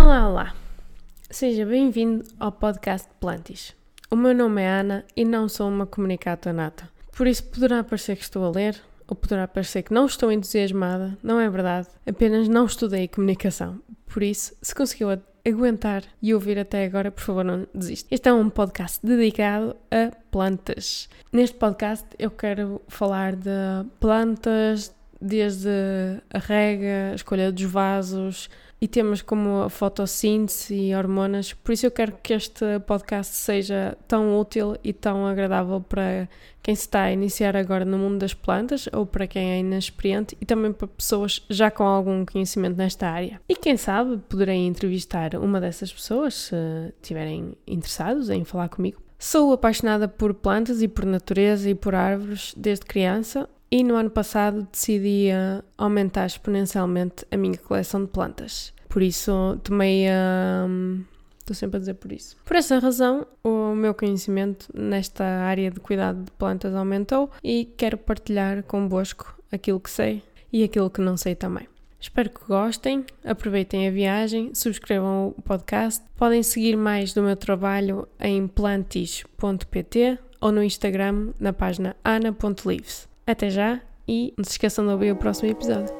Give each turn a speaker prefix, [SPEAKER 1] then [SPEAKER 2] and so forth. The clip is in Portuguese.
[SPEAKER 1] Olá, olá! Seja bem-vindo ao podcast Plantis. O meu nome é Ana e não sou uma comunicata nata. Por isso poderá parecer que estou a ler, ou poderá parecer que não estou entusiasmada, não é verdade, apenas não estudei comunicação. Por isso, se conseguiu aguentar e ouvir até agora, por favor, não desista. Este é um podcast dedicado a plantas. Neste podcast eu quero falar de plantas, desde a rega, a escolha dos vasos e temas como a fotossíntese e hormonas. Por isso eu quero que este podcast seja tão útil e tão agradável para quem se está a iniciar agora no mundo das plantas ou para quem é inexperiente e também para pessoas já com algum conhecimento nesta área. E quem sabe poderei entrevistar uma dessas pessoas se estiverem interessados em falar comigo. Sou apaixonada por plantas e por natureza e por árvores desde criança e no ano passado decidi aumentar exponencialmente a minha coleção de plantas. Por isso tomei a. Um, estou sempre a dizer por isso. Por essa razão, o meu conhecimento nesta área de cuidado de plantas aumentou e quero partilhar convosco aquilo que sei e aquilo que não sei também. Espero que gostem, aproveitem a viagem, subscrevam o podcast. Podem seguir mais do meu trabalho em plantis.pt ou no Instagram na página ana.lives. Até já e não se esqueçam de ouvir o próximo episódio.